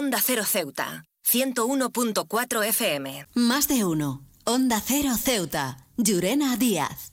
Onda Cero Ceuta, 101.4 FM. Más de uno. Onda Cero Ceuta. Llurena Díaz.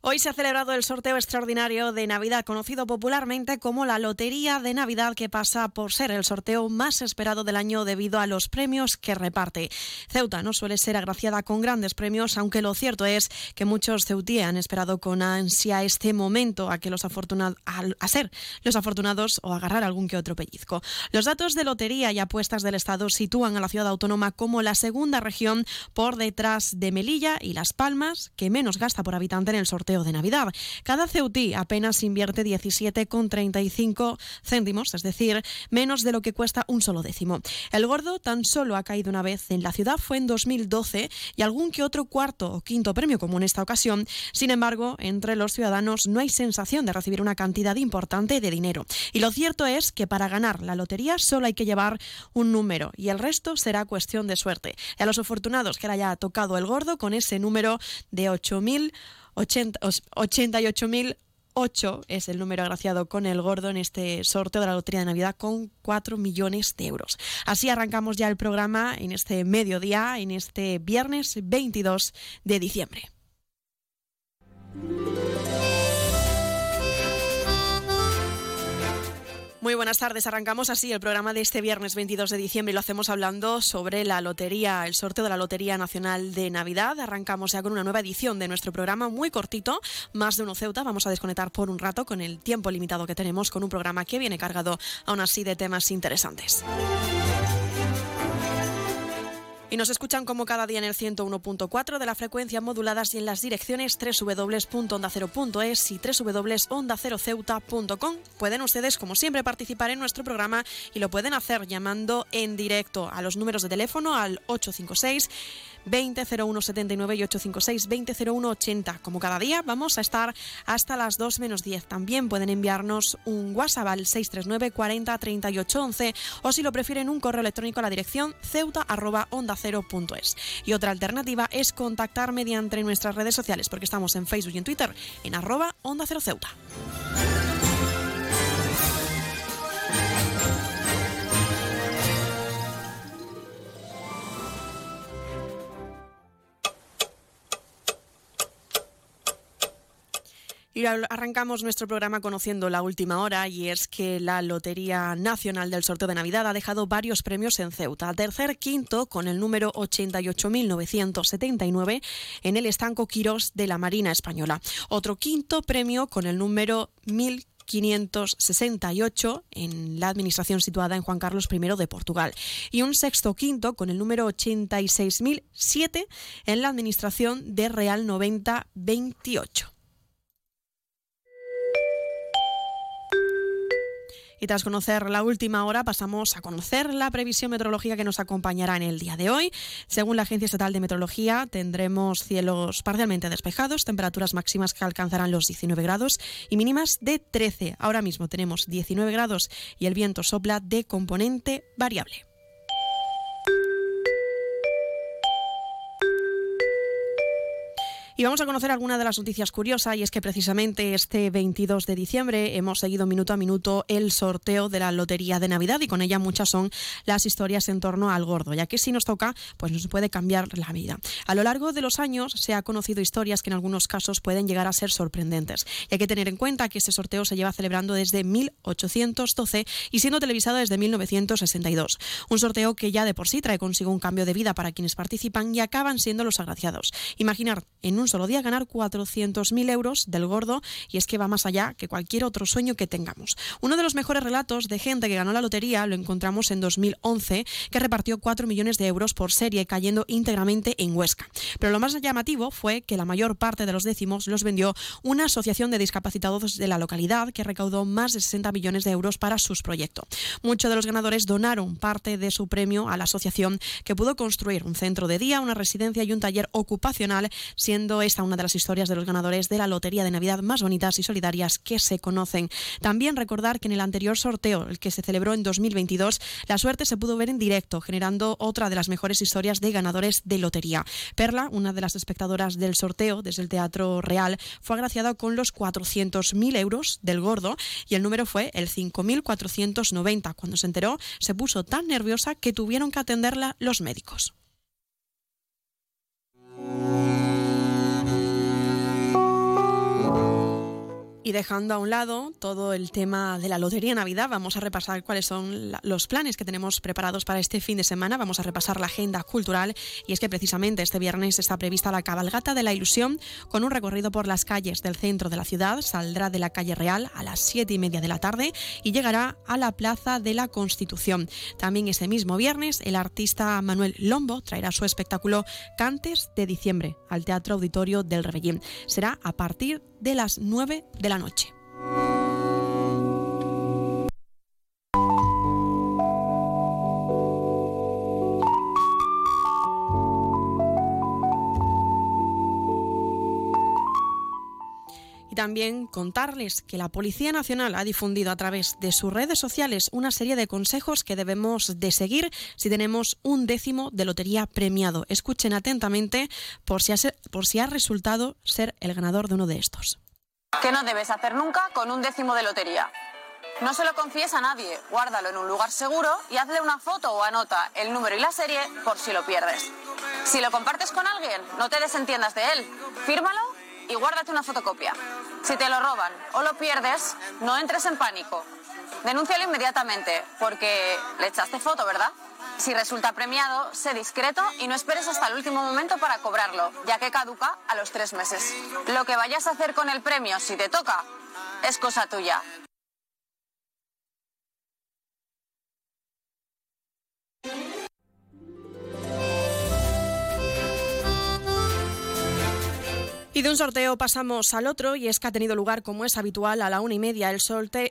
Hoy se ha celebrado el sorteo extraordinario de Navidad, conocido popularmente como la Lotería de Navidad, que pasa por ser el sorteo más esperado del año debido a los premios que reparte. Ceuta no suele ser agraciada con grandes premios, aunque lo cierto es que muchos ceutíes han esperado con ansia este momento a que los a ser los afortunados o agarrar algún que otro pellizco. Los datos de lotería y apuestas del Estado sitúan a la ciudad autónoma como la segunda región por detrás de Melilla y Las Palmas, que menos gasta por habitante en el sorteo de Navidad. Cada ceutí apenas invierte 17,35 céntimos, es decir, menos de lo que cuesta un solo décimo. El gordo tan solo ha caído una vez en la ciudad, fue en 2012, y algún que otro cuarto o quinto premio como en esta ocasión. Sin embargo, entre los ciudadanos no hay sensación de recibir una cantidad importante de dinero. Y lo cierto es que para ganar la lotería solo hay que llevar un número y el resto será cuestión de suerte. Y a los afortunados que le haya tocado el gordo con ese número de 8.000 88.008 es el número agraciado con el gordo en este sorteo de la Lotería de Navidad con 4 millones de euros. Así arrancamos ya el programa en este mediodía, en este viernes 22 de diciembre. Muy buenas tardes. Arrancamos así el programa de este viernes 22 de diciembre y lo hacemos hablando sobre la lotería, el sorteo de la Lotería Nacional de Navidad. Arrancamos ya con una nueva edición de nuestro programa muy cortito, más de uno Ceuta. Vamos a desconectar por un rato con el tiempo limitado que tenemos con un programa que viene cargado aún así de temas interesantes. Y nos escuchan como cada día en el 101.4 de la frecuencia moduladas y en las direcciones www.ondacero.es y www.ondaceroceuta.com. Pueden ustedes, como siempre, participar en nuestro programa y lo pueden hacer llamando en directo a los números de teléfono al 856 200179 y 856 200180. Como cada día, vamos a estar hasta las 2 menos 10. También pueden enviarnos un WhatsApp al 639 40 38 11 o si lo prefieren un correo electrónico a la dirección ceuta Y otra alternativa es contactar mediante nuestras redes sociales porque estamos en Facebook y en Twitter en arroba onda cero ceuta. Arrancamos nuestro programa conociendo la última hora y es que la Lotería Nacional del Sorteo de Navidad ha dejado varios premios en Ceuta. Tercer quinto con el número 88.979 en el estanco Quirós de la Marina Española. Otro quinto premio con el número 1568 en la administración situada en Juan Carlos I de Portugal y un sexto quinto con el número 86.007 en la administración de Real 9028. Y tras conocer la última hora, pasamos a conocer la previsión meteorológica que nos acompañará en el día de hoy. Según la Agencia Estatal de Meteorología, tendremos cielos parcialmente despejados, temperaturas máximas que alcanzarán los 19 grados y mínimas de 13. Ahora mismo tenemos 19 grados y el viento sopla de componente variable. Y vamos a conocer alguna de las noticias curiosas y es que precisamente este 22 de diciembre hemos seguido minuto a minuto el sorteo de la Lotería de Navidad y con ella muchas son las historias en torno al gordo, ya que si nos toca, pues nos puede cambiar la vida. A lo largo de los años se ha conocido historias que en algunos casos pueden llegar a ser sorprendentes. Y hay que tener en cuenta que este sorteo se lleva celebrando desde 1812 y siendo televisado desde 1962. Un sorteo que ya de por sí trae consigo un cambio de vida para quienes participan y acaban siendo los agraciados. Imaginar en un solo día ganar 400.000 euros del gordo y es que va más allá que cualquier otro sueño que tengamos. Uno de los mejores relatos de gente que ganó la lotería lo encontramos en 2011, que repartió 4 millones de euros por serie cayendo íntegramente en Huesca. Pero lo más llamativo fue que la mayor parte de los décimos los vendió una asociación de discapacitados de la localidad que recaudó más de 60 millones de euros para sus proyectos. Muchos de los ganadores donaron parte de su premio a la asociación que pudo construir un centro de día, una residencia y un taller ocupacional, siendo siendo esta una de las historias de los ganadores de la Lotería de Navidad más bonitas y solidarias que se conocen. También recordar que en el anterior sorteo, el que se celebró en 2022, la suerte se pudo ver en directo, generando otra de las mejores historias de ganadores de lotería. Perla, una de las espectadoras del sorteo desde el Teatro Real, fue agraciada con los 400.000 euros del gordo y el número fue el 5.490. Cuando se enteró, se puso tan nerviosa que tuvieron que atenderla los médicos. Y dejando a un lado todo el tema de la Lotería Navidad, vamos a repasar cuáles son los planes que tenemos preparados para este fin de semana. Vamos a repasar la agenda cultural y es que precisamente este viernes está prevista la cabalgata de la ilusión con un recorrido por las calles del centro de la ciudad. Saldrá de la calle Real a las siete y media de la tarde y llegará a la Plaza de la Constitución. También ese mismo viernes el artista Manuel Lombo traerá su espectáculo Cantes de diciembre al Teatro Auditorio del Rebellín. Será a partir las 9 de la noche. También contarles que la Policía Nacional ha difundido a través de sus redes sociales una serie de consejos que debemos de seguir si tenemos un décimo de lotería premiado. Escuchen atentamente por si ha, por si ha resultado ser el ganador de uno de estos. ¿Qué no debes hacer nunca con un décimo de lotería? No se lo confíes a nadie, guárdalo en un lugar seguro y hazle una foto o anota el número y la serie por si lo pierdes. Si lo compartes con alguien, no te desentiendas de él. Fírmalo y guárdate una fotocopia. Si te lo roban o lo pierdes, no entres en pánico. Denúncialo inmediatamente, porque le echaste foto, ¿verdad? Si resulta premiado, sé discreto y no esperes hasta el último momento para cobrarlo, ya que caduca a los tres meses. Lo que vayas a hacer con el premio, si te toca, es cosa tuya. Y de un sorteo pasamos al otro y es que ha tenido lugar, como es habitual, a la una y media el,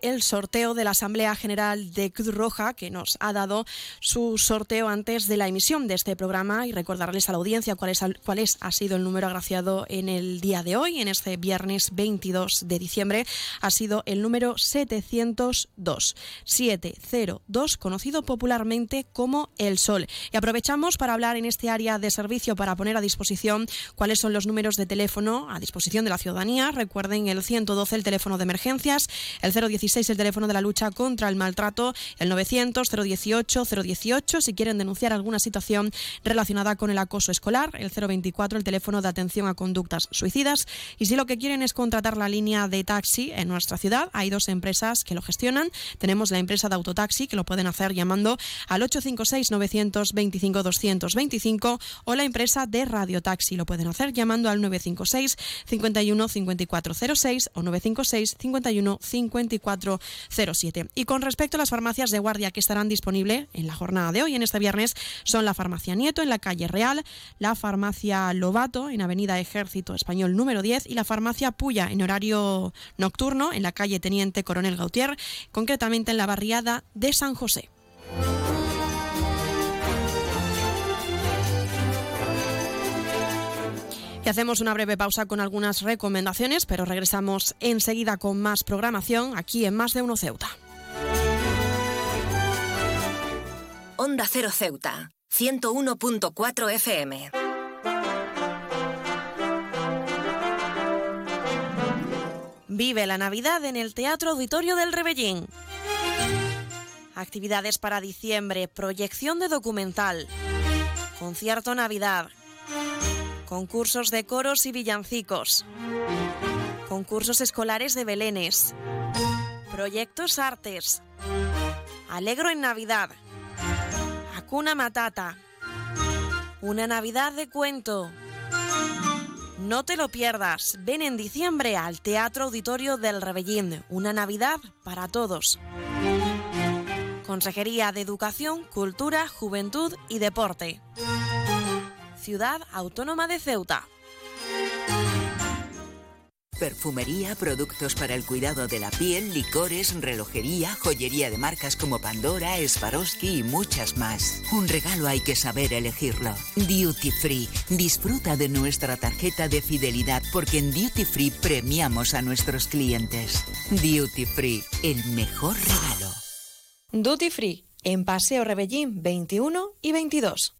el sorteo de la Asamblea General de Cruz Roja, que nos ha dado su sorteo antes de la emisión de este programa y recordarles a la audiencia cuál es, cuál es ha sido el número agraciado en el día de hoy, en este viernes 22 de diciembre, ha sido el número 702, 702, conocido popularmente como El Sol. Y aprovechamos para hablar en este área de servicio para poner a disposición cuáles son los números de teléfono a disposición de la ciudadanía. Recuerden el 112, el teléfono de emergencias, el 016, el teléfono de la lucha contra el maltrato, el 900, 018, 018, si quieren denunciar alguna situación relacionada con el acoso escolar, el 024, el teléfono de atención a conductas suicidas. Y si lo que quieren es contratar la línea de taxi en nuestra ciudad, hay dos empresas que lo gestionan. Tenemos la empresa de autotaxi, que lo pueden hacer llamando al 856 925 225 o la empresa de radiotaxi, lo pueden hacer llamando al 956 51 5406 o 956 51 5407. Y con respecto a las farmacias de guardia que estarán disponibles en la jornada de hoy, en este viernes, son la farmacia Nieto en la calle Real, la farmacia Lobato en Avenida Ejército Español número 10 y la farmacia Puya en horario nocturno en la calle Teniente Coronel Gautier, concretamente en la barriada de San José. Hacemos una breve pausa con algunas recomendaciones, pero regresamos enseguida con más programación aquí en Más de Uno Ceuta. Onda Cero Ceuta, 101.4 FM. Vive la Navidad en el Teatro Auditorio del Rebellín. Actividades para diciembre, proyección de documental, concierto Navidad, concursos de coros y villancicos, concursos escolares de belenes, proyectos artes, Alegro en Navidad, Acuna Matata, una Navidad de cuento. No te lo pierdas, ven en diciembre al Teatro Auditorio del Rebellín, una Navidad para todos. Consejería de Educación, Cultura, Juventud y Deporte. Ciudad Autónoma de Ceuta. Perfumería, productos para el cuidado de la piel, licores, relojería, joyería de marcas como Pandora, Swarovski y muchas más. Un regalo hay que saber elegirlo. Duty Free. Disfruta de nuestra tarjeta de fidelidad porque en Duty Free premiamos a nuestros clientes. Duty Free, el mejor regalo. Duty Free, en Paseo Rebellín 21 y 22.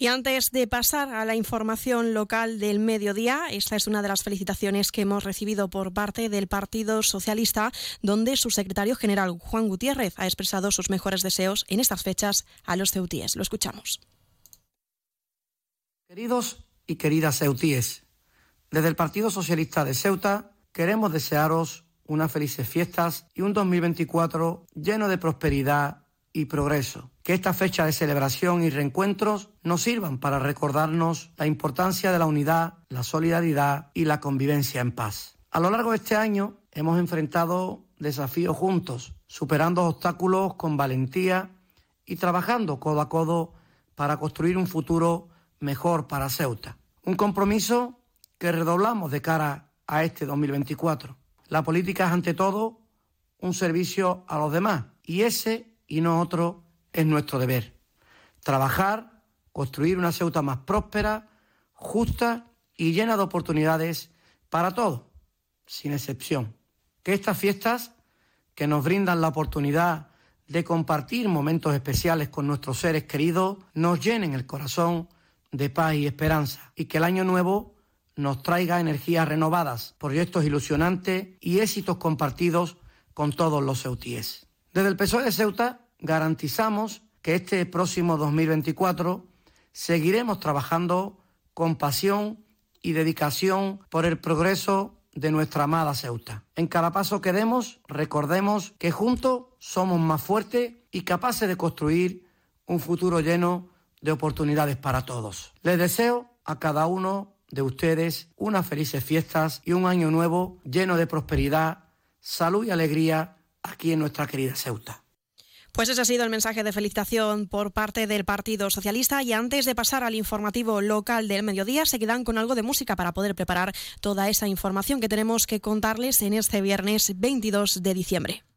Y antes de pasar a la información local del mediodía, esta es una de las felicitaciones que hemos recibido por parte del Partido Socialista, donde su secretario general, Juan Gutiérrez, ha expresado sus mejores deseos en estas fechas a los ceutíes. Lo escuchamos. Queridos y queridas ceutíes, desde el Partido Socialista de Ceuta queremos desearos unas felices fiestas y un 2024 lleno de prosperidad y progreso. Que esta fecha de celebración y reencuentros nos sirvan para recordarnos la importancia de la unidad, la solidaridad y la convivencia en paz. A lo largo de este año hemos enfrentado desafíos juntos, superando obstáculos con valentía y trabajando codo a codo para construir un futuro mejor para Ceuta. Un compromiso que redoblamos de cara a este 2024. La política es ante todo un servicio a los demás y ese y no otro es nuestro deber. Trabajar, construir una Ceuta más próspera, justa y llena de oportunidades para todos, sin excepción. Que estas fiestas, que nos brindan la oportunidad de compartir momentos especiales con nuestros seres queridos, nos llenen el corazón de paz y esperanza y que el año nuevo nos traiga energías renovadas, proyectos ilusionantes y éxitos compartidos con todos los ceutíes. Desde el PSOE de Ceuta garantizamos que este próximo 2024 seguiremos trabajando con pasión y dedicación por el progreso de nuestra amada Ceuta. En cada paso que demos, recordemos que juntos somos más fuertes y capaces de construir un futuro lleno de oportunidades para todos. Les deseo a cada uno de ustedes unas felices fiestas y un año nuevo lleno de prosperidad, salud y alegría aquí en nuestra querida Ceuta. Pues ese ha sido el mensaje de felicitación por parte del Partido Socialista y antes de pasar al informativo local del mediodía se quedan con algo de música para poder preparar toda esa información que tenemos que contarles en este viernes 22 de diciembre.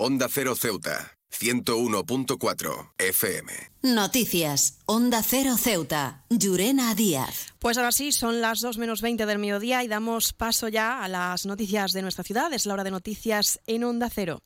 Onda Cero Ceuta, 101.4 FM. Noticias, Onda Cero Ceuta, Llurena Díaz. Pues ahora sí, son las 2 menos 20 del mediodía y damos paso ya a las noticias de nuestra ciudad. Es la hora de noticias en Onda Cero.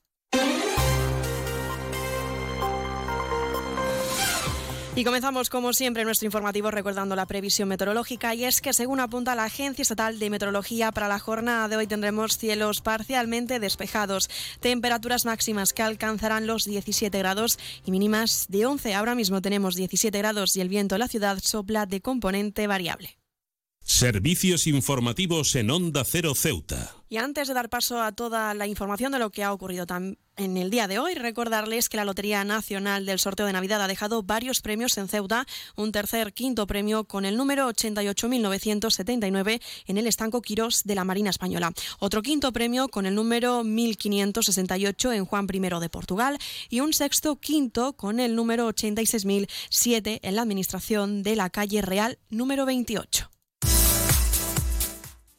Y comenzamos, como siempre, nuestro informativo recordando la previsión meteorológica. Y es que, según apunta la Agencia Estatal de Meteorología, para la jornada de hoy tendremos cielos parcialmente despejados, temperaturas máximas que alcanzarán los 17 grados y mínimas de 11. Ahora mismo tenemos 17 grados y el viento en la ciudad sopla de componente variable. Servicios informativos en Onda Cero Ceuta. Y antes de dar paso a toda la información de lo que ha ocurrido en el día de hoy, recordarles que la Lotería Nacional del Sorteo de Navidad ha dejado varios premios en Ceuta, un tercer quinto premio con el número 88.979 en el estanco Quirós de la Marina Española, otro quinto premio con el número 1568 en Juan I de Portugal y un sexto quinto con el número 86.007 en la administración de la calle Real número 28.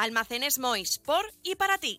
Almacenes Mois, por y para ti.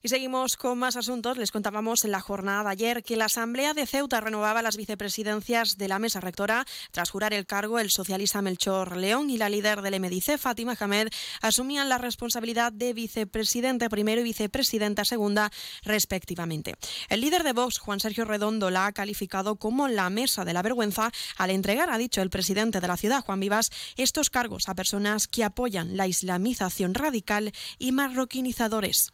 Y seguimos con más asuntos. Les contábamos en la jornada de ayer que la Asamblea de Ceuta renovaba las vicepresidencias de la mesa rectora. Tras jurar el cargo, el socialista Melchor León y la líder del MDC, Fátima Hamed, asumían la responsabilidad de vicepresidente primero y vicepresidenta segunda, respectivamente. El líder de Vox, Juan Sergio Redondo, la ha calificado como la mesa de la vergüenza al entregar, ha dicho el presidente de la ciudad, Juan Vivas, estos cargos a personas que apoyan la islamización radical y marroquinizadores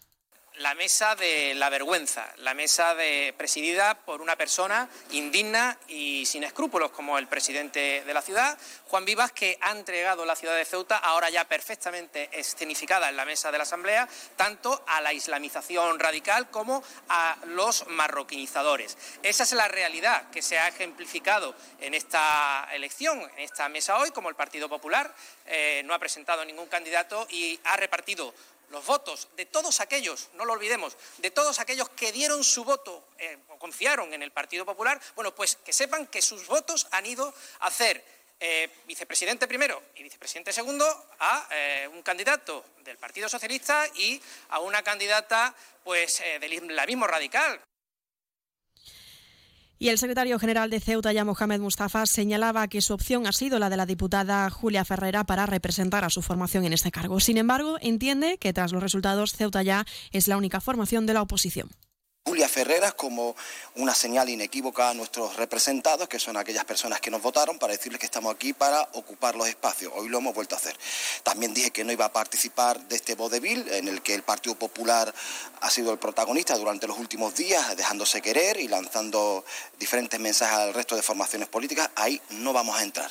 la mesa de la vergüenza, la mesa presidida por una persona indigna y sin escrúpulos como el presidente de la ciudad, Juan Vivas, que ha entregado la ciudad de Ceuta, ahora ya perfectamente escenificada en la mesa de la Asamblea, tanto a la islamización radical como a los marroquinizadores. Esa es la realidad que se ha ejemplificado en esta elección, en esta mesa hoy, como el Partido Popular eh, no ha presentado ningún candidato y ha repartido los votos de todos aquellos, no lo olvidemos, de todos aquellos que dieron su voto eh, o confiaron en el Partido Popular, bueno, pues que sepan que sus votos han ido a hacer eh, vicepresidente primero y vicepresidente segundo a eh, un candidato del Partido Socialista y a una candidata pues del islamismo radical. Y el secretario general de Ceuta, ya Mohamed Mustafa, señalaba que su opción ha sido la de la diputada Julia Ferrera para representar a su formación en este cargo. Sin embargo, entiende que tras los resultados, Ceuta ya es la única formación de la oposición. Julia Ferreras como una señal inequívoca a nuestros representados, que son aquellas personas que nos votaron, para decirles que estamos aquí para ocupar los espacios. Hoy lo hemos vuelto a hacer. También dije que no iba a participar de este vodevil en el que el Partido Popular ha sido el protagonista durante los últimos días, dejándose querer y lanzando diferentes mensajes al resto de formaciones políticas. Ahí no vamos a entrar.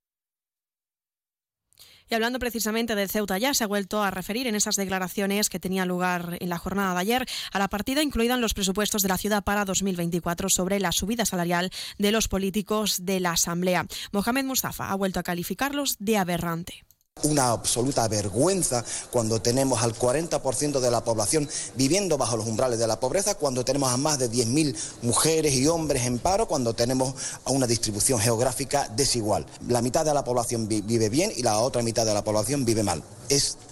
Y hablando precisamente del Ceuta, ya se ha vuelto a referir en esas declaraciones que tenían lugar en la jornada de ayer a la partida incluida en los presupuestos de la ciudad para 2024 sobre la subida salarial de los políticos de la Asamblea. Mohamed Mustafa ha vuelto a calificarlos de aberrante una absoluta vergüenza cuando tenemos al 40% de la población viviendo bajo los umbrales de la pobreza, cuando tenemos a más de 10.000 mujeres y hombres en paro, cuando tenemos a una distribución geográfica desigual. La mitad de la población vive bien y la otra mitad de la población vive mal.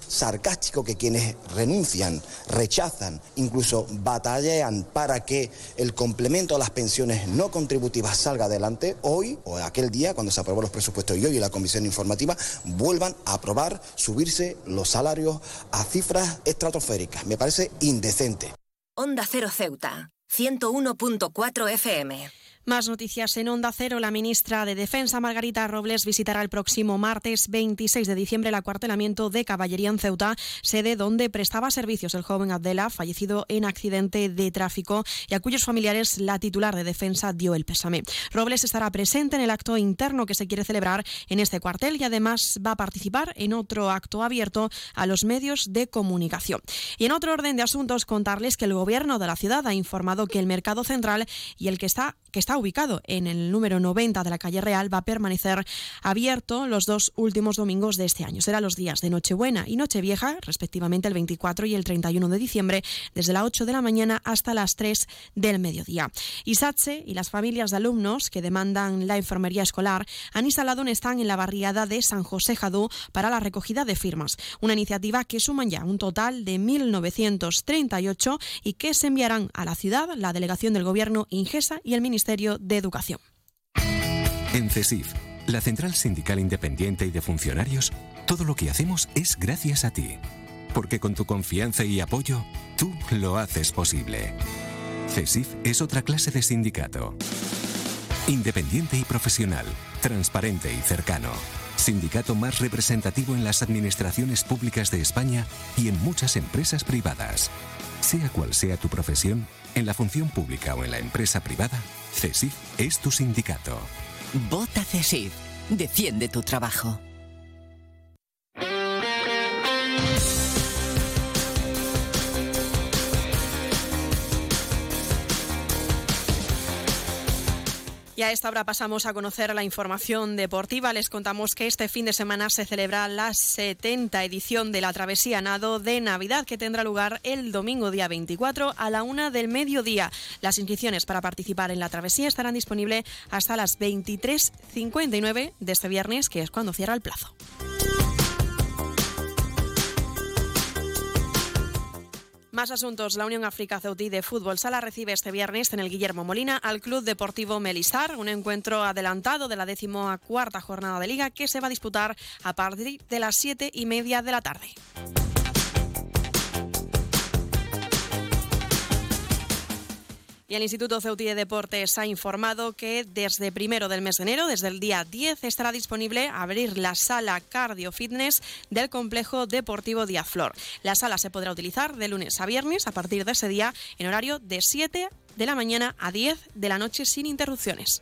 Sarcástico que quienes renuncian, rechazan, incluso batallan para que el complemento a las pensiones no contributivas salga adelante, hoy o aquel día cuando se aprobó los presupuestos y hoy la comisión informativa vuelvan a aprobar subirse los salarios a cifras estratosféricas. Me parece indecente. Onda Cero Ceuta, 101.4 FM. Más noticias en Onda Cero. La ministra de Defensa, Margarita Robles, visitará el próximo martes 26 de diciembre el acuartelamiento de Caballería en Ceuta, sede donde prestaba servicios el joven Abdela, fallecido en accidente de tráfico y a cuyos familiares la titular de Defensa dio el pésame. Robles estará presente en el acto interno que se quiere celebrar en este cuartel y además va a participar en otro acto abierto a los medios de comunicación. Y en otro orden de asuntos, contarles que el gobierno de la ciudad ha informado que el mercado central y el que está que está está ubicado en el número 90 de la calle Real, va a permanecer abierto los dos últimos domingos de este año. Será los días de Nochebuena y Nochevieja, respectivamente el 24 y el 31 de diciembre, desde las 8 de la mañana hasta las 3 del mediodía. Y SATSE y las familias de alumnos que demandan la enfermería escolar han instalado un stand en la barriada de San José Jadú para la recogida de firmas. Una iniciativa que suman ya un total de 1.938 y que se enviarán a la ciudad la delegación del Gobierno Ingesa y el Ministerio de Educación. En CESIF, la Central Sindical Independiente y de Funcionarios, todo lo que hacemos es gracias a ti. Porque con tu confianza y apoyo, tú lo haces posible. CESIF es otra clase de sindicato. Independiente y profesional, transparente y cercano. Sindicato más representativo en las administraciones públicas de España y en muchas empresas privadas. Sea cual sea tu profesión, en la función pública o en la empresa privada, CESIF es tu sindicato. Vota CESIF. Defiende tu trabajo. Y a esta hora pasamos a conocer la información deportiva. Les contamos que este fin de semana se celebra la 70 edición de la Travesía Nado de Navidad, que tendrá lugar el domingo día 24 a la una del mediodía. Las inscripciones para participar en la travesía estarán disponibles hasta las 23.59 de este viernes, que es cuando cierra el plazo. Más asuntos. La Unión África Ceutí de Fútbol Sala recibe este viernes en el Guillermo Molina al Club Deportivo Melistar, un encuentro adelantado de la decimocuarta jornada de liga que se va a disputar a partir de las siete y media de la tarde. Y el Instituto Ceutí de Deportes ha informado que desde primero del mes de enero, desde el día 10, estará disponible abrir la sala Cardio Fitness del complejo deportivo Díaz Flor. La sala se podrá utilizar de lunes a viernes a partir de ese día en horario de 7 de la mañana a 10 de la noche sin interrupciones.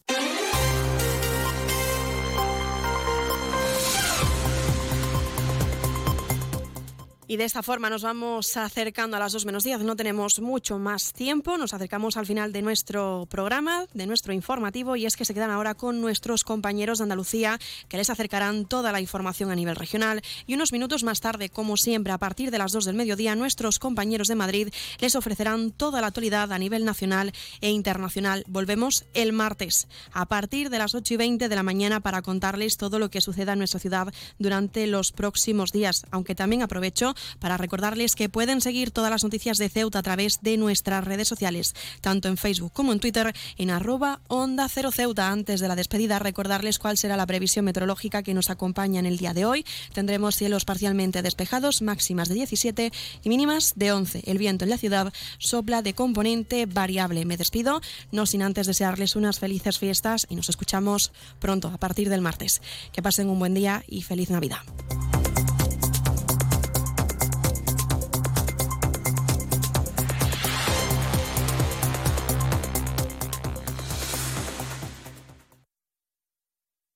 Y de esta forma nos vamos acercando a las 2 menos 10. No tenemos mucho más tiempo. Nos acercamos al final de nuestro programa, de nuestro informativo, y es que se quedan ahora con nuestros compañeros de Andalucía que les acercarán toda la información a nivel regional. Y unos minutos más tarde, como siempre, a partir de las 2 del mediodía, nuestros compañeros de Madrid les ofrecerán toda la actualidad a nivel nacional e internacional. Volvemos el martes a partir de las 8 y 20 de la mañana para contarles todo lo que suceda en nuestra ciudad durante los próximos días. Aunque también aprovecho para recordarles que pueden seguir todas las noticias de Ceuta a través de nuestras redes sociales, tanto en Facebook como en Twitter, en arroba Onda Cero Ceuta. Antes de la despedida, recordarles cuál será la previsión meteorológica que nos acompaña en el día de hoy. Tendremos cielos parcialmente despejados, máximas de 17 y mínimas de 11. El viento en la ciudad sopla de componente variable. Me despido, no sin antes desearles unas felices fiestas y nos escuchamos pronto, a partir del martes. Que pasen un buen día y feliz Navidad.